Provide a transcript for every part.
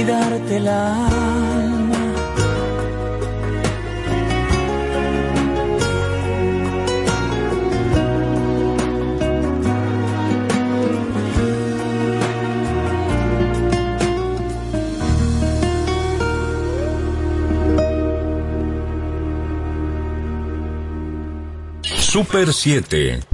Cuidarte la. Super 7.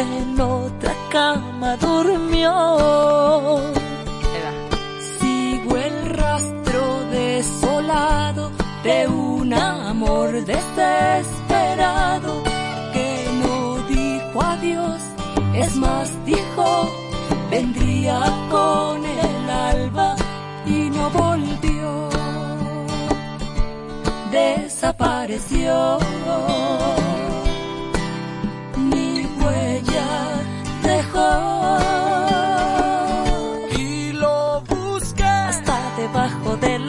Que en otra cama durmió. Sigo el rastro desolado de un amor desesperado que no dijo adiós, es más dijo vendría con el alba y no volvió. Desapareció.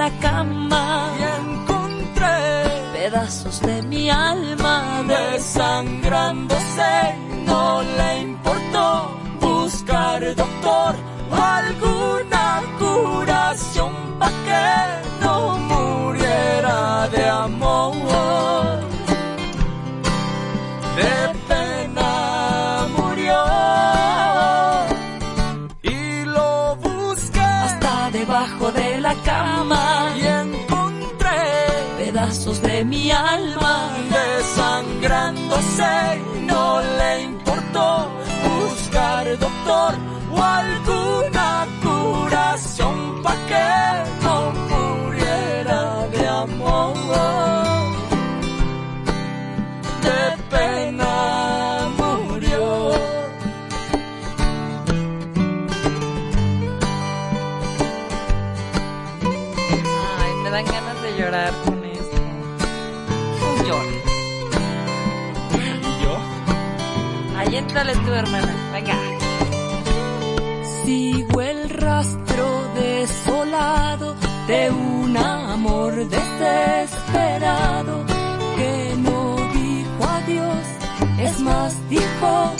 La cama. Y encontré pedazos de mi alma desangrándose. No le importó buscar doctor o alguna doctor o alguna curación para que no muriera de amor. De pena murió. Ay, me dan ganas de llorar con esto. Llore. ¿Y yo? Ahí entrale tu hermana. De un amor desesperado que no dijo adiós, es más dijo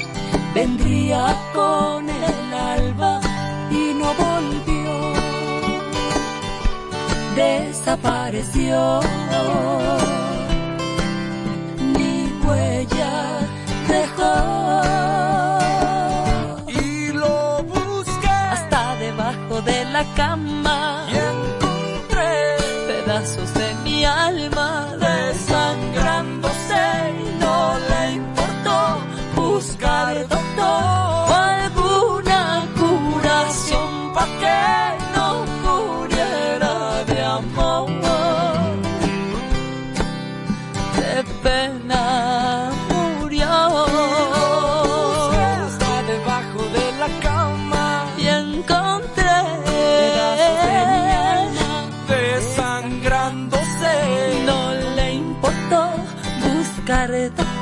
vendría con el alba y no volvió. Desapareció. Mi huella la cama buscar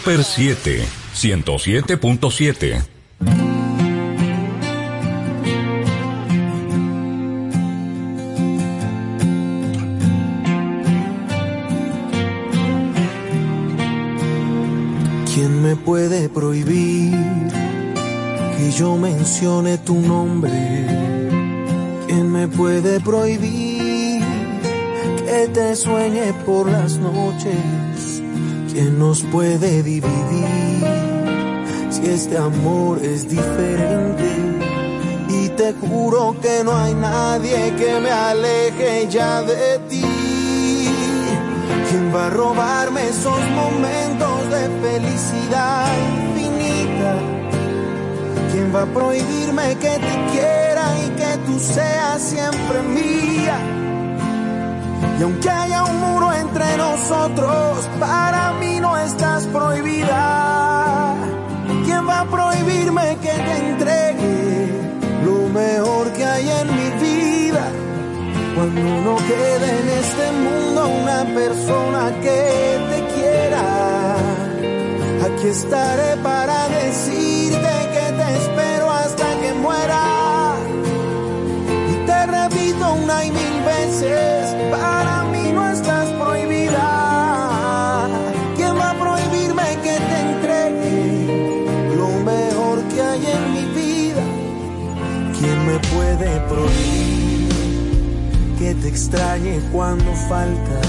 Super 7, 107.7. este amor es diferente? Y te juro que no hay nadie que me aleje ya de ti. ¿Quién va a robarme esos momentos de felicidad infinita? ¿Quién va a prohibirme que te quiera y que tú seas siempre mía? Y aunque haya un muro entre nosotros, para mí no estás prohibida. ¿Quién va a prohibirme que te entregue lo mejor que hay en mi vida? Cuando no quede en este mundo una persona que te quiera, aquí estaré para decirte puede prohibir? que te extrañe cuando faltas.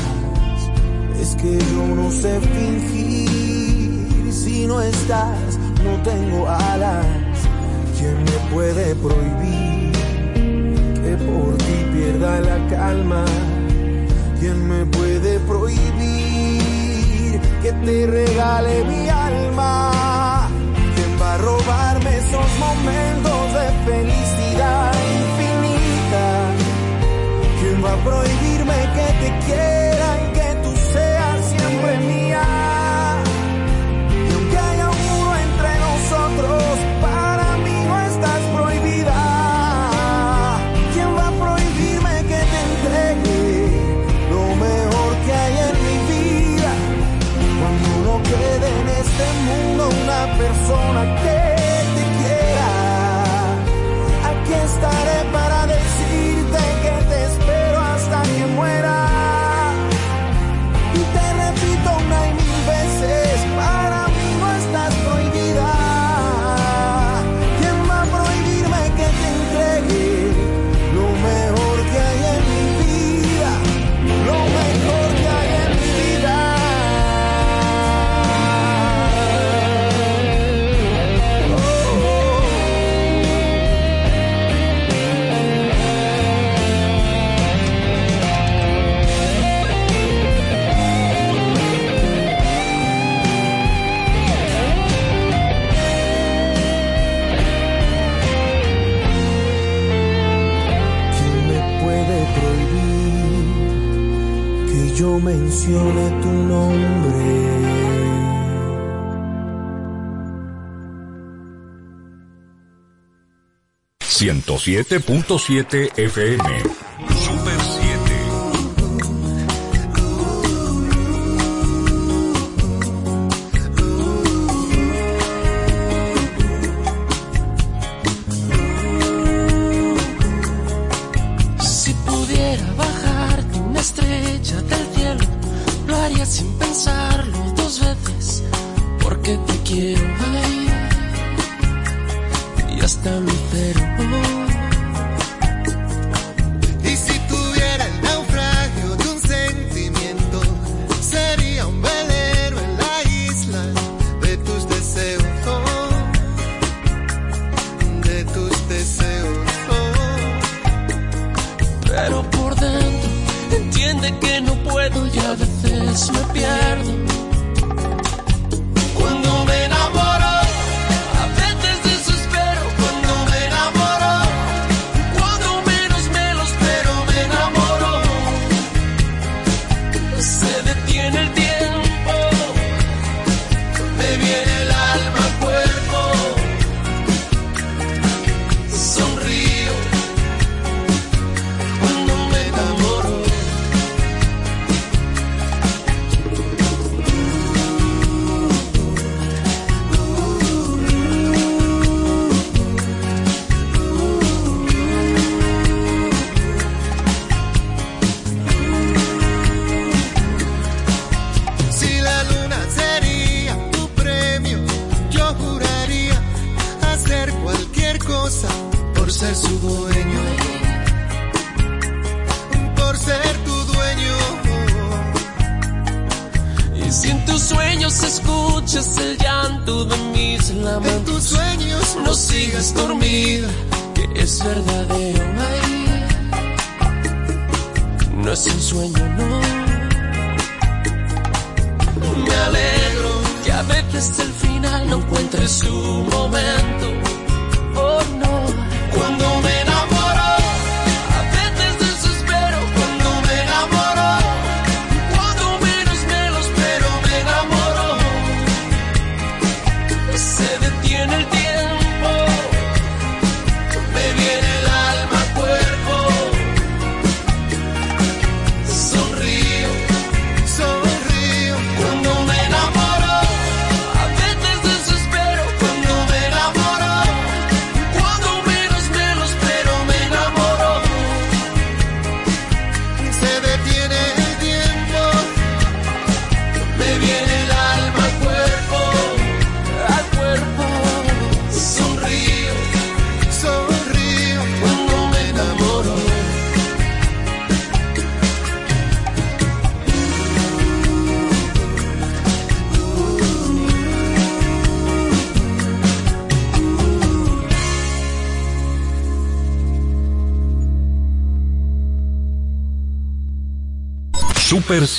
Es que yo no sé fingir si no estás, no tengo alas. ¿Quién me puede prohibir que por ti pierda la calma? ¿Quién me puede prohibir que te regale mi alma? ¿Quién va a robarme esos momentos de felicidad va a prohibirme que te quiera 107.7 FM.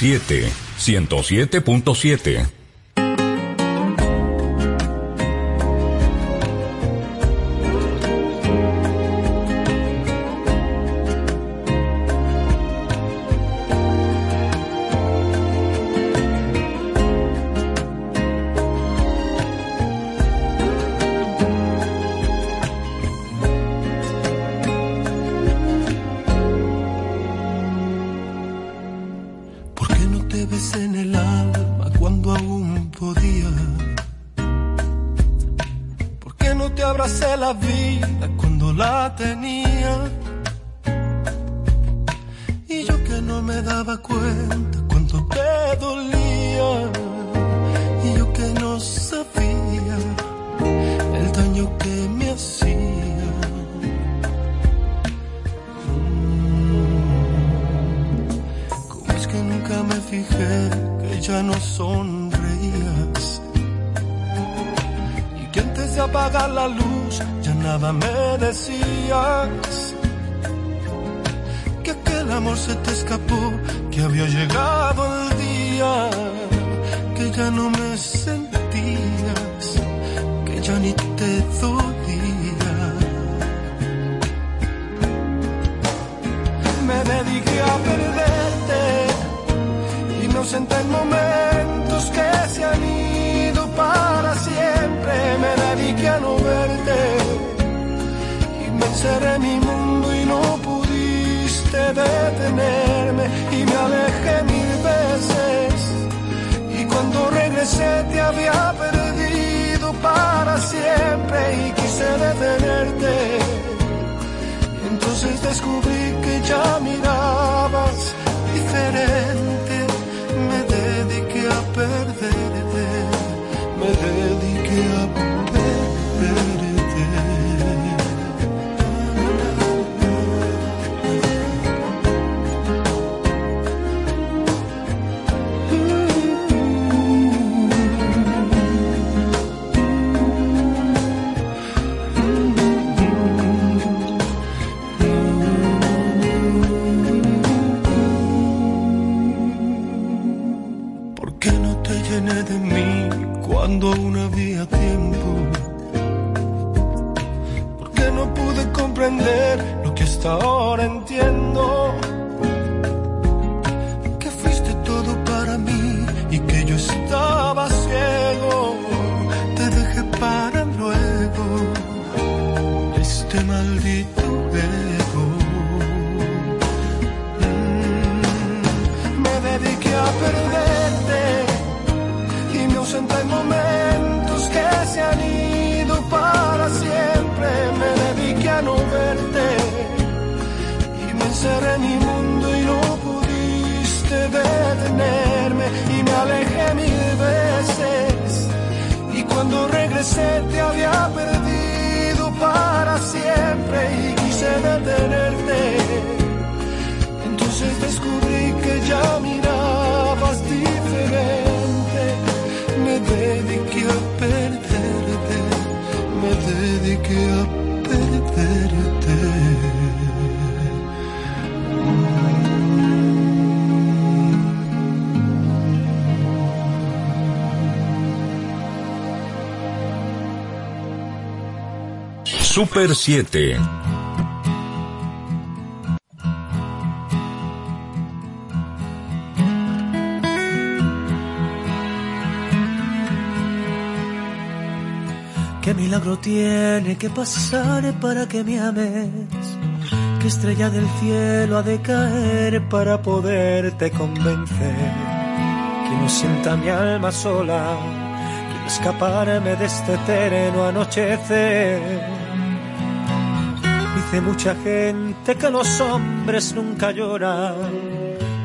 107, 107.7. nadie que a volverme. Super 7. ¿Qué milagro tiene que pasar para que me ames? ¿Qué estrella del cielo ha de caer para poderte convencer? Que no sienta mi alma sola, quiero escaparme de este terreno anochecer. Dice mucha gente que los hombres nunca lloran,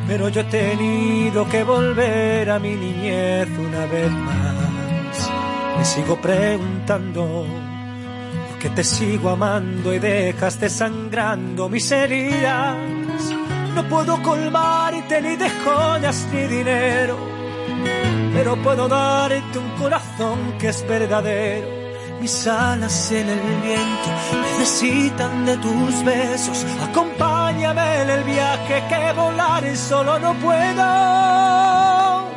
pero yo he tenido que volver a mi niñez una vez más. Me sigo preguntando por qué te sigo amando y dejas desangrando mis heridas. No puedo colmarte ni de joyas ni dinero, pero puedo darte un corazón que es verdadero. Mis alas en el viento necesitan de tus besos. Acompáñame en el viaje que volar solo no puedo.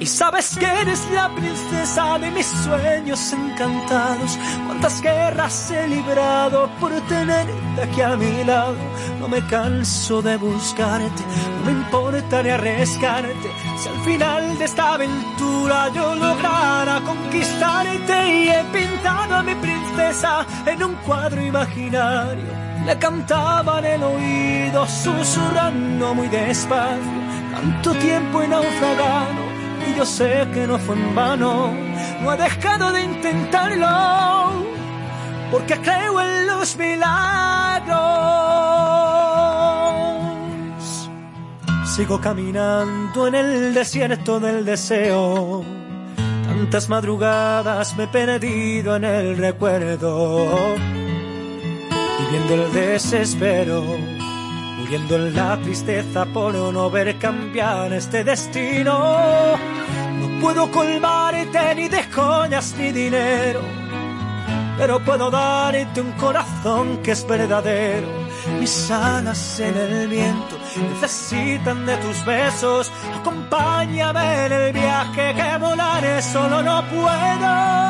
Y sabes que eres la princesa de mis sueños encantados. Cuántas guerras he librado por tenerte aquí a mi lado. No me canso de buscarte, no me importa ni arriesgarte. Si al final de esta aventura yo lograra conquistarte y he pintado a mi princesa en un cuadro imaginario. Le cantaba en el oído, susurrando muy despacio. Tanto tiempo he naufragado y yo sé que no fue en vano, no he dejado de intentarlo, porque creo en los milagros. Sigo caminando en el desierto del deseo, tantas madrugadas me he perdido en el recuerdo, viviendo el desespero muriendo en la tristeza por no ver cambiar este destino. No puedo colmarte ni de joyas ni dinero, pero puedo darte un corazón que es verdadero. Mis alas en el viento necesitan de tus besos. Acompáñame en el viaje que volaré solo no puedo.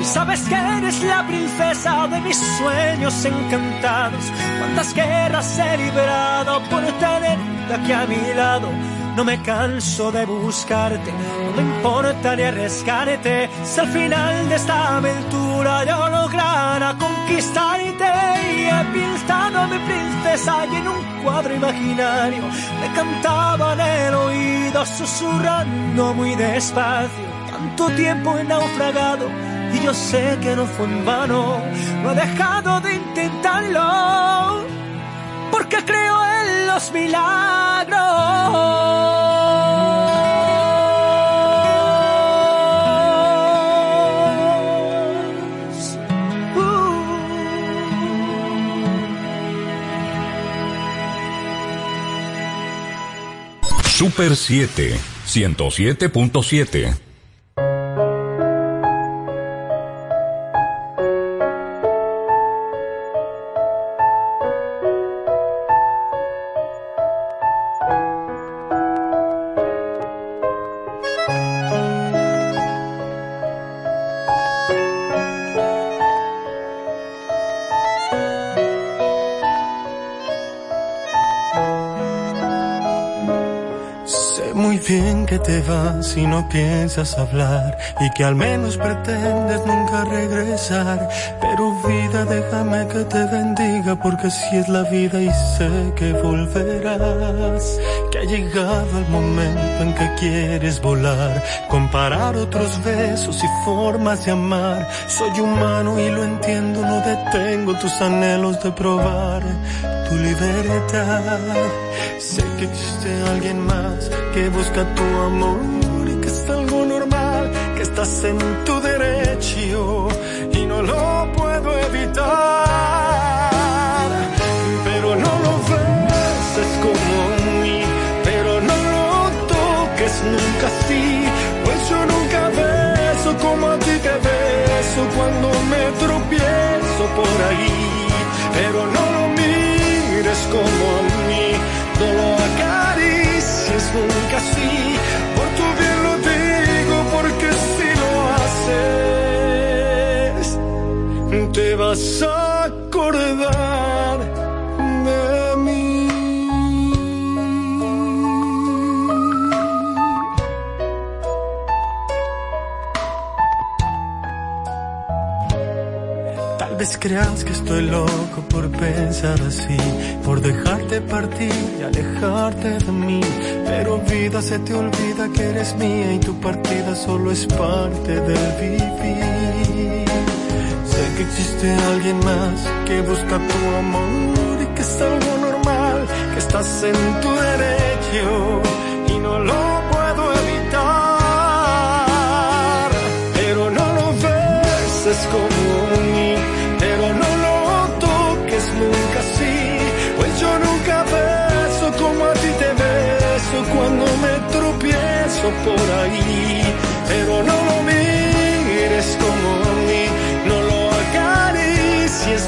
Y sabes que eres la princesa de mis sueños encantados. Cuántas guerras he librado por tenerte aquí a mi lado. No me canso de buscarte, no me importa ni arriesgarte. Si al final de esta aventura yo lograra conquistarte y he pintado a mi princesa y en un cuadro imaginario me cantaba en el oído susurrando muy despacio. Tanto tiempo he naufragado y yo sé que no fue en vano, no he dejado de intentarlo, porque creo en los milagros. Super 7, 107.7. y no piensas hablar y que al menos pretendes nunca regresar. Pero vida, déjame que te bendiga porque si es la vida y sé que volverás. Que ha llegado el momento en que quieres volar, comparar otros besos y formas de amar. Soy humano y lo entiendo, no detengo tus anhelos de probar tu libertad. Sé que existe alguien más que busca tu amor estás en tu derecho y no lo puedo evitar. Pero no lo beses como mí, pero no lo toques nunca así, pues yo nunca beso como a ti te beso cuando me tropiezo por ahí, pero no lo mires como a mí, a acordar de mí. Tal vez creas que estoy loco por pensar así, por dejarte partir y alejarte de mí. Pero vida se te olvida que eres mía y tu partida solo es parte del vivir. Sé que existe alguien más que busca tu amor y que es algo normal, que estás en tu derecho y no lo puedo evitar. Pero no lo ves, es como mí, pero no lo toques nunca así, pues yo nunca beso como a ti te beso cuando me tropiezo por ahí, pero no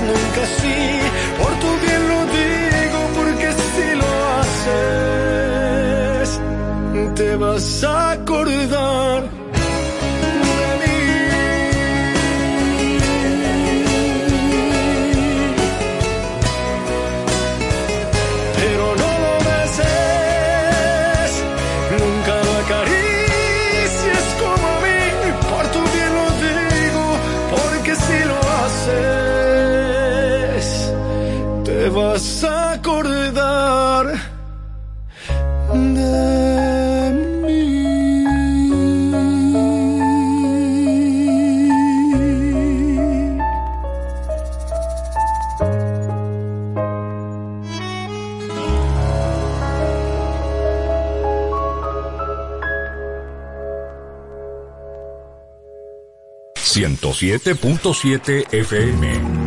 nunca así, por tu bien lo digo porque si lo haces, te vas a acordar. Vas a acordar de mí. Ciento siete punto siete FM.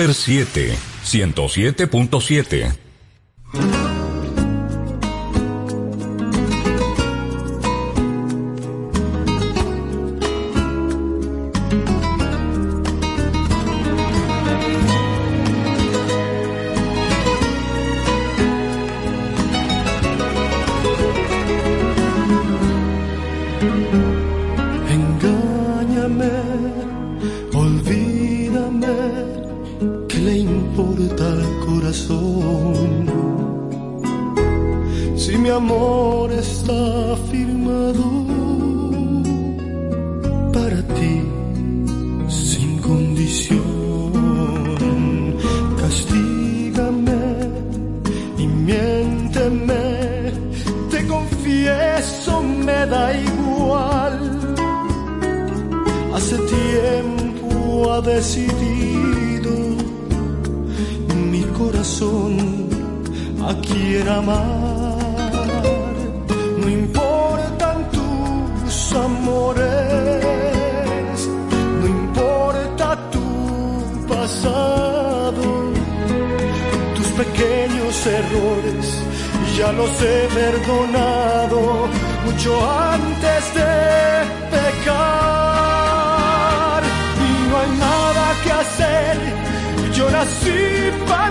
Super 7, 107.7. decidido. Mi corazón a quién amar. No importan tus amores, no importa tu pasado, tus pequeños errores ya los he perdonado. Mucho antes Para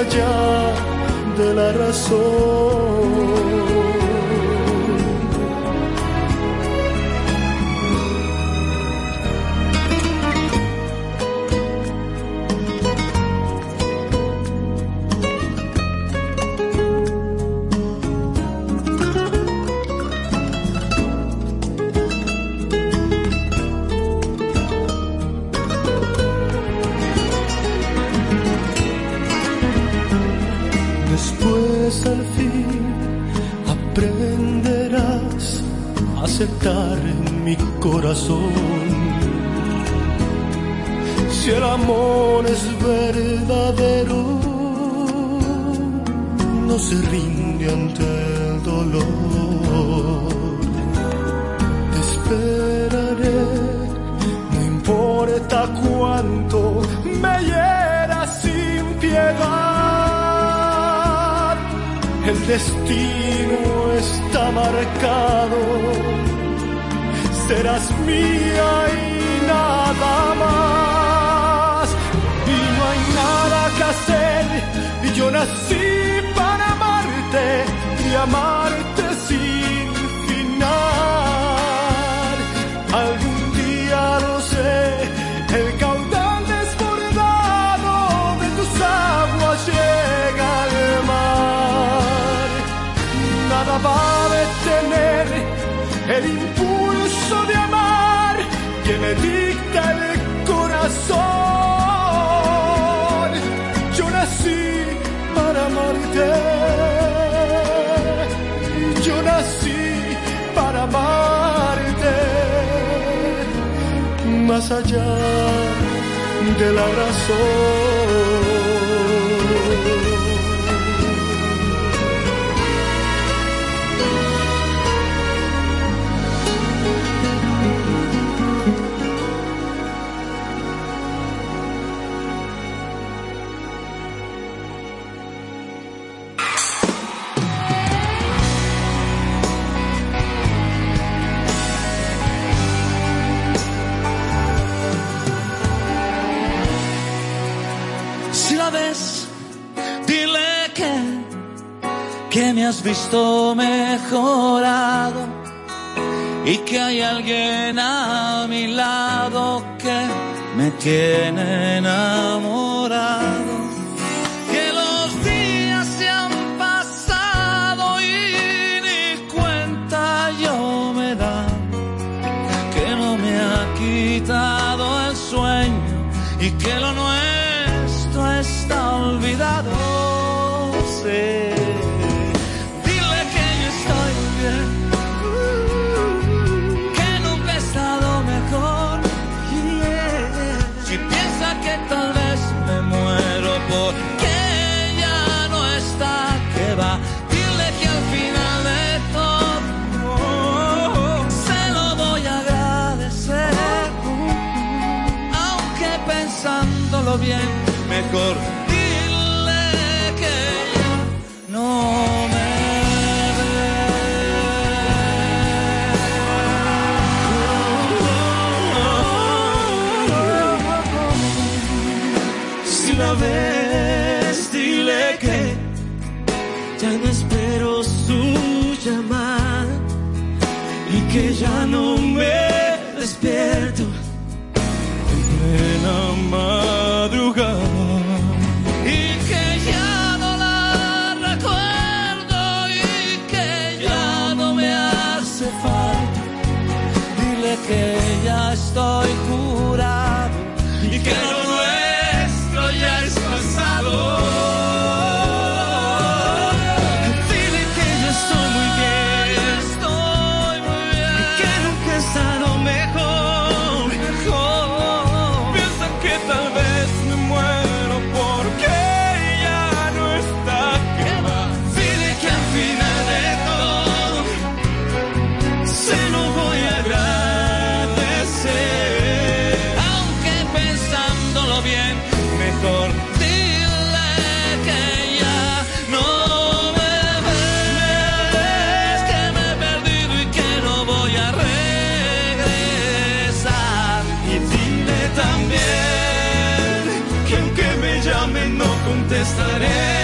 allá de la razón. Aceptar mi corazón. Si el amor es verdadero, no se rinde ante el dolor. Te esperaré, no importa cuánto me hieras sin piedad. El destino está marcado, serás mía y nada más. Y no hay nada que hacer, y yo nací para amarte y amarte más allá de la razón. me has visto mejorado y que hay alguien a mi lado que me tiene enamorado. record Dile que ya no me ves, que me he perdido y que no voy a regresar. Y dile también que aunque me llamen no contestaré.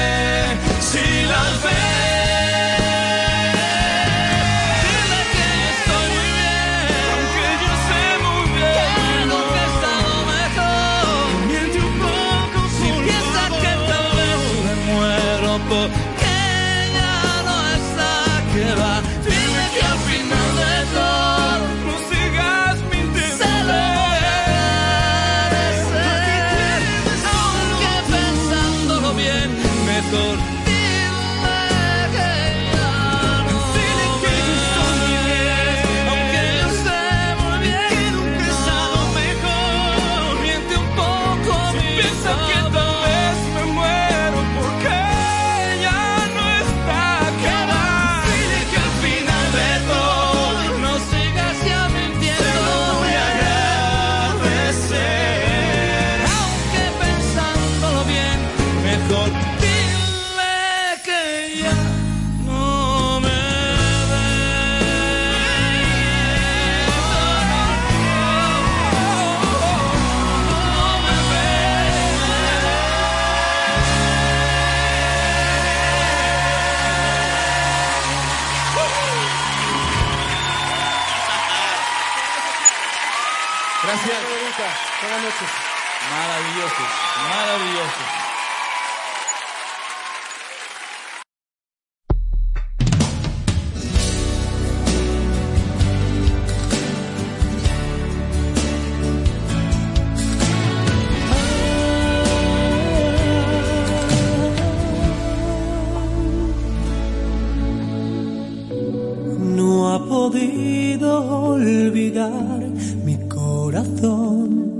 mi corazón.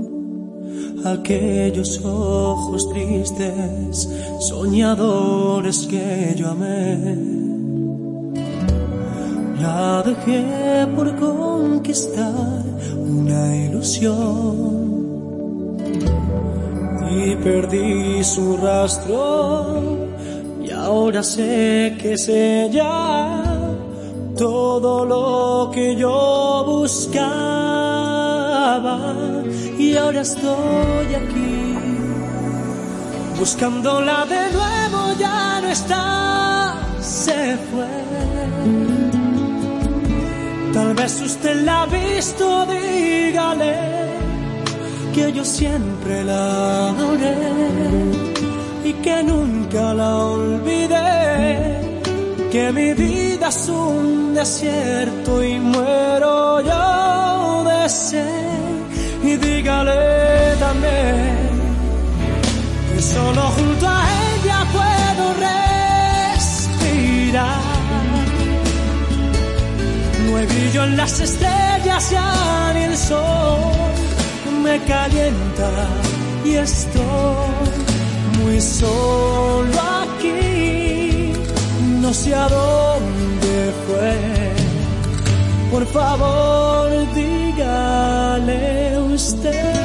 Aquellos ojos tristes, soñadores que yo amé. La dejé por conquistar una ilusión y perdí su rastro y ahora sé que es ella todo lo que yo buscaba y ahora estoy aquí buscándola de nuevo ya no está se fue. Tal vez usted la ha visto dígale que yo siempre la adoré y que nunca la olvidé. Que mi vida es un desierto y muero yo de sed. Y dígale también que solo junto a ella puedo respirar. No hay brillo en las estrellas ya ni el sol me calienta y estoy muy solo. No sé a dónde fue. Por favor, dígale usted.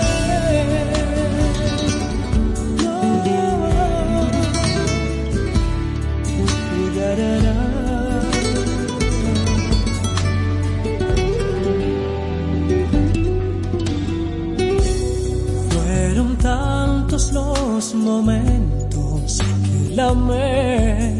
Fueron tantos los momentos que la amé,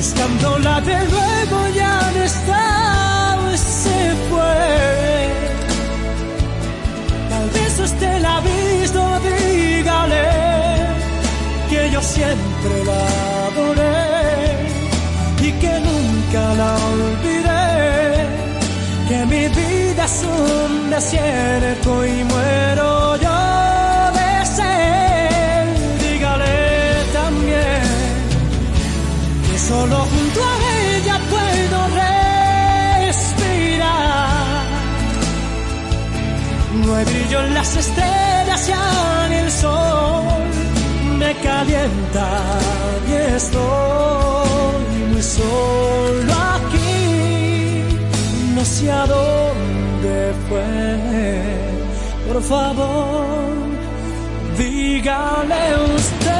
buscándola de nuevo ya no está se fue. Tal vez usted la ha visto dígale que yo siempre la adoré y que nunca la olvidé. Que mi vida es un desierto y muero Hay brillo en las estrellas ya ni el sol me calienta y estoy muy solo aquí no sé a dónde fue. Por favor, dígale usted.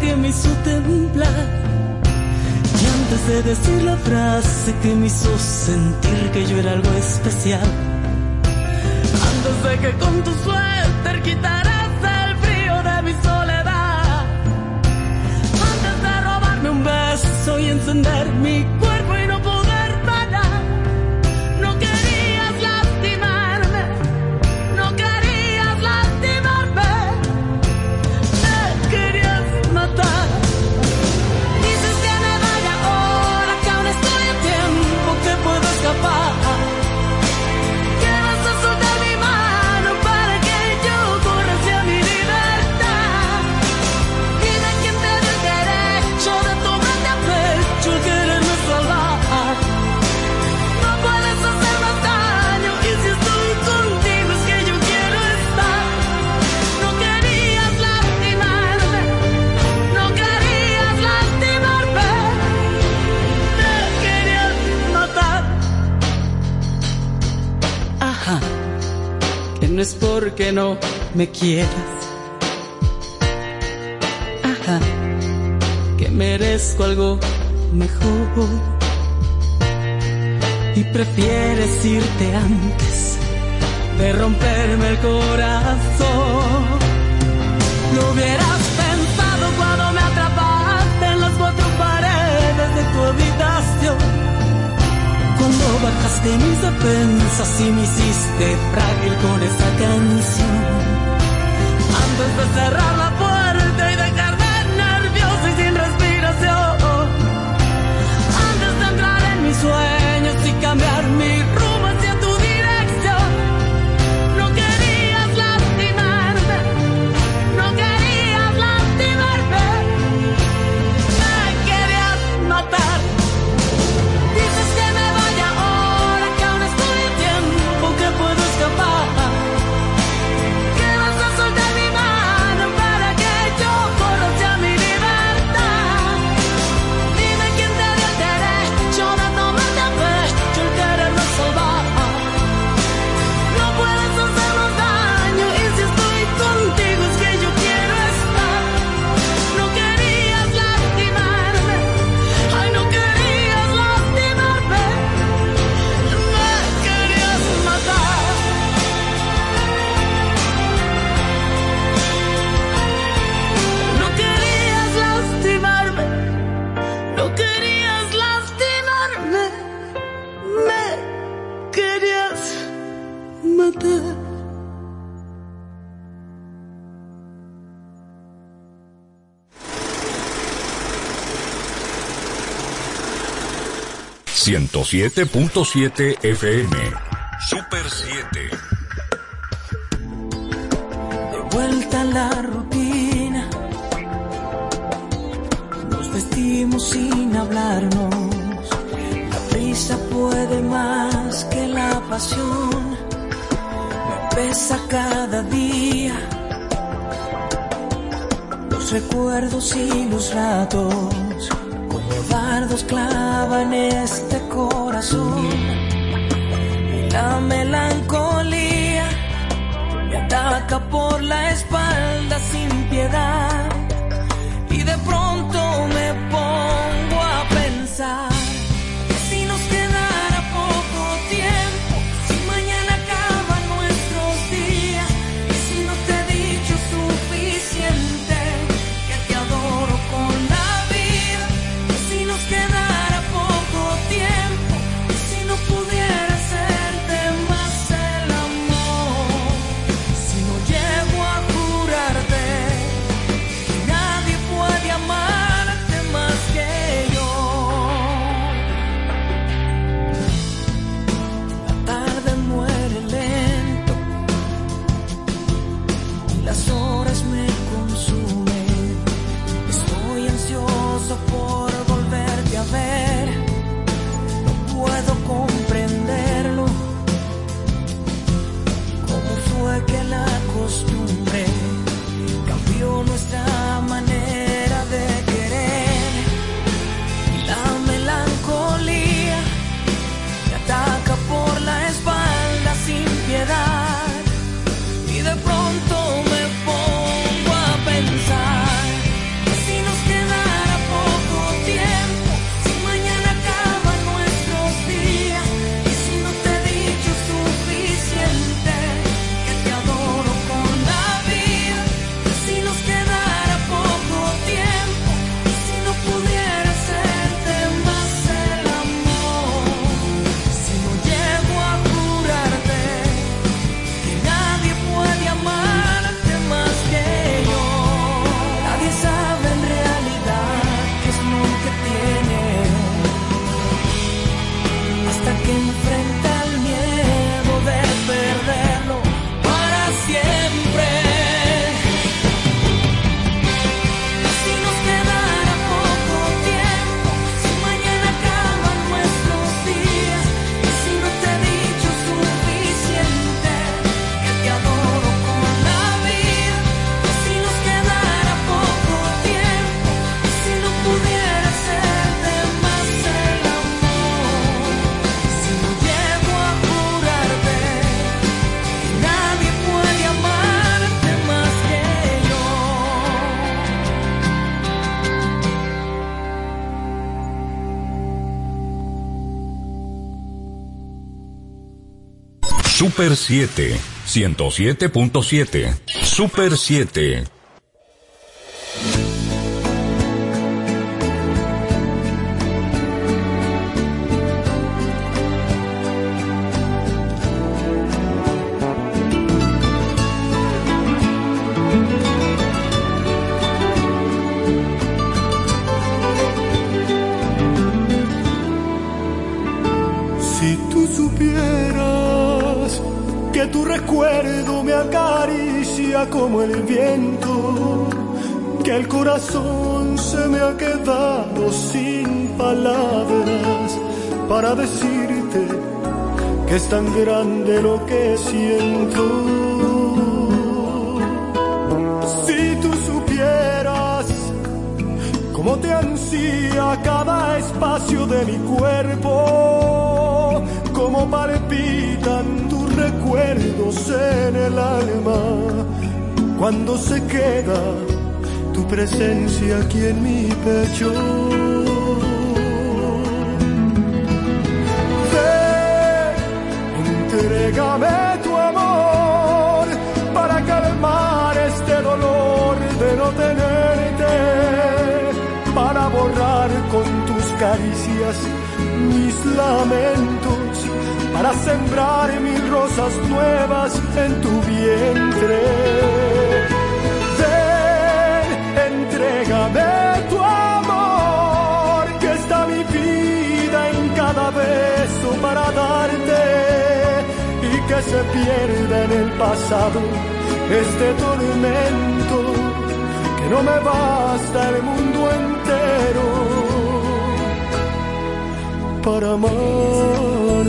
que me hizo temblar. Y antes de decir la frase que me hizo sentir que yo era algo especial. Antes de que con tu suéter quitaras el frío de mi soledad. Antes de robarme un beso y encender mi no es porque no me quieras. Ajá, que merezco algo mejor. Y prefieres irte antes de romperme el corazón. Lo hubieras pensado cuando me atrapaste en las cuatro paredes de tu habitación. Cuando bajaste mis defensas y me hiciste frágil con esa canción. Antes de cerrar la puerta y dejarme nervioso y sin respiración. Antes de entrar en mis sueños y cambiar .7 FM. Super 7. De vuelta a la rutina. Nos vestimos sin hablarnos. La prisa puede más que la pasión. Me pesa cada día. Los recuerdos y los ratos. Dardos clavan este corazón. Y la melancolía me ataca por la espalda sin piedad Super 7, 107.7. Super 7. Tan grande lo que siento. Si tú supieras cómo te ansía cada espacio de mi cuerpo, cómo palpitan tus recuerdos en el alma cuando se queda tu presencia aquí en mi pecho. Entrégame tu amor para calmar este dolor de no tenerte, para borrar con tus caricias mis lamentos para sembrar mil rosas nuevas en tu vientre. Ven, entrégame tu amor, que está mi vida en cada y que se pierda en el pasado este tormento, que no me basta el mundo entero para amarte.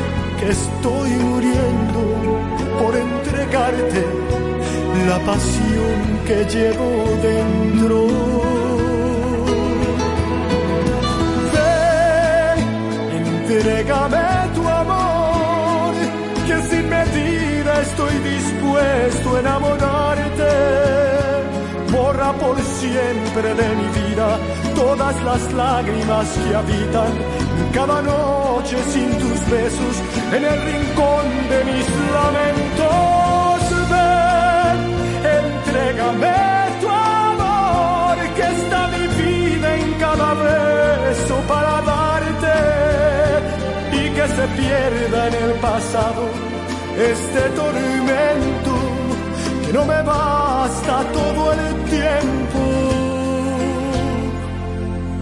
que estoy muriendo por entregarte la pasión que llevo dentro. Ven, entrégame tu amor, que sin medida estoy dispuesto a enamorarte. Borra por siempre de mi vida todas las lágrimas que habitan cada noche sin tus besos en el rincón de mis lamentos. Entrégame tu amor, que está mi vida en cada beso para darte y que se pierda en el pasado este tormento que no me basta todo el tiempo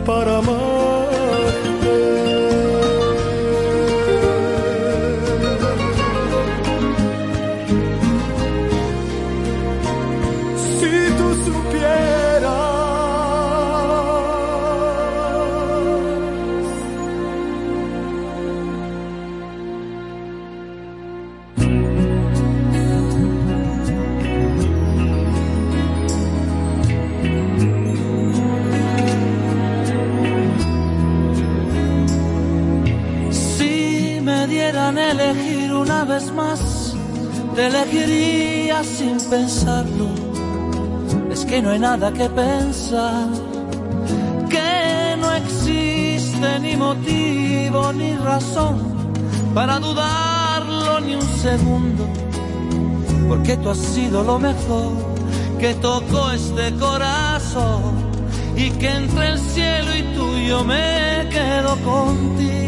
para amarte. Te elegiría sin pensarlo. Es que no hay nada que pensar, que no existe ni motivo ni razón para dudarlo ni un segundo, porque tú has sido lo mejor que tocó este corazón y que entre el cielo y tuyo me quedo contigo.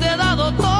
te he dado todo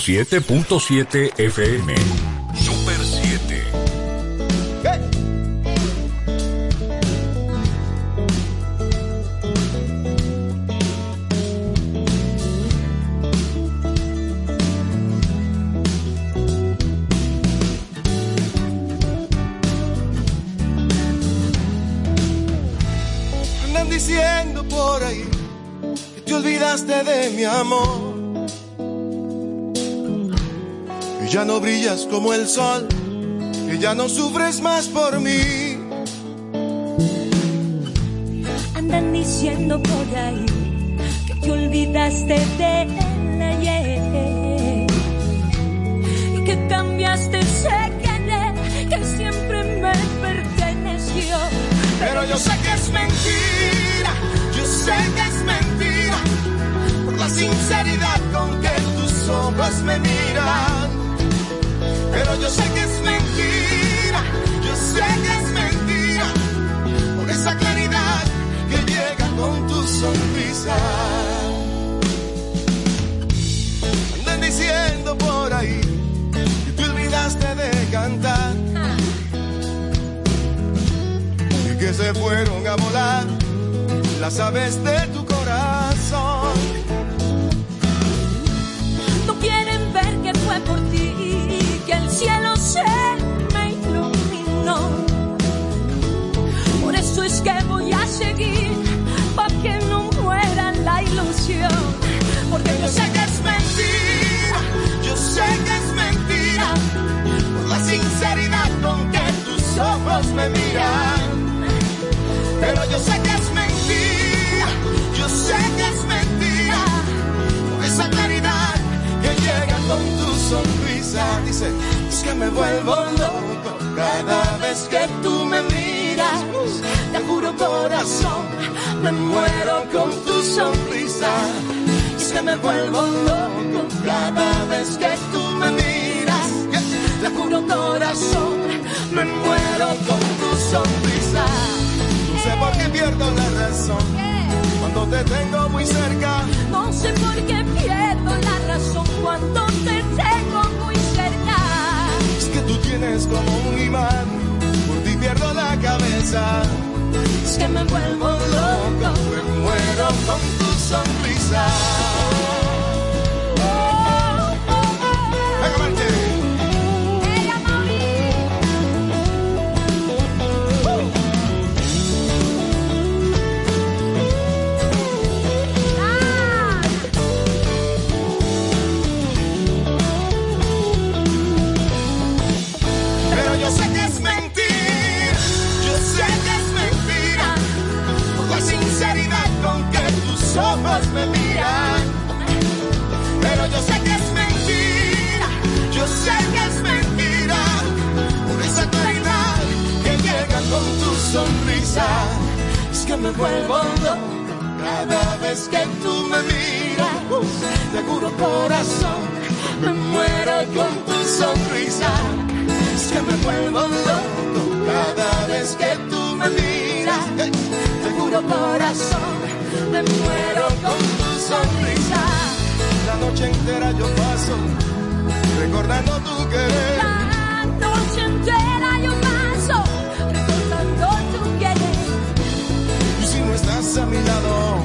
107.7 FM. Como el sol, que ya no sufres más por mí. Andan diciendo por ahí que te olvidaste de él ayer y que cambiaste ese querer que siempre me perteneció. Pero yo sé que es mentira, yo sé que es mentira, por la sinceridad con que tus ojos me miran. Yo sé que es mentira, yo sé que es mentira, por esa claridad que llega con tu sonrisa. Andan diciendo por ahí que te olvidaste de cantar. y que se fueron a volar las aves de tu es que voy a seguir para que no muera la ilusión. Porque yo sé que es mentira, yo sé que es mentira, por la sinceridad con que tus ojos me miran. Pero yo sé que es mentira, yo sé que es mentira, por esa claridad que llega con tu sonrisa. Dice, es que me vuelvo loco cada vez que tú me miras. Te juro corazón, me muero con tu sonrisa. Es que me vuelvo loco cada vez que tú me miras. Te juro corazón, me muero con tu sonrisa. No sé por qué pierdo la razón cuando te tengo muy cerca. No sé por qué pierdo la razón cuando te tengo muy cerca. Es que tú tienes como un imán, pierdo la cabeza. Es que me vuelvo loco, me muero con tu sonrisa. Que me vuelvo loco cada vez que tú me miras. Te juro corazón, me muero con tu sonrisa. Es que me vuelvo loco cada vez que tú me miras. Te juro corazón me muero con tu sonrisa. La noche entera yo paso recordando tu querer. La noche entera yo paso a mi lado,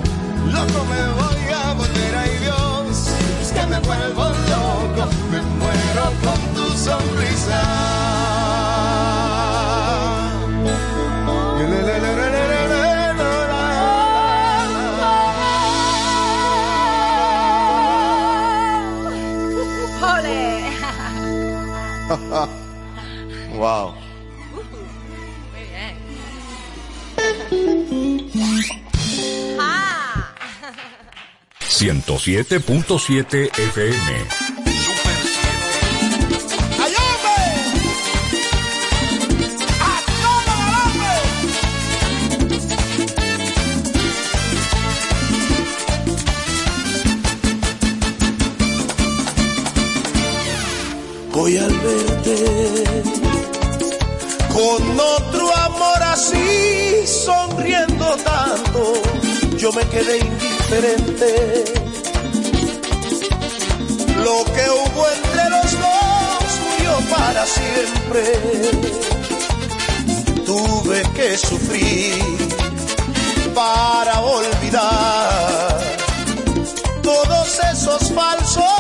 loco me voy a volver, ay Dios. Es que me vuelvo loco, me muero con tu sonrisa. wow. 107.7 FM. Voy al verte con otro amor así, sonriendo tanto, yo me quedé Lo que hubo entre los dos murió para siempre. Tuve que sufrir para olvidar todos esos falsos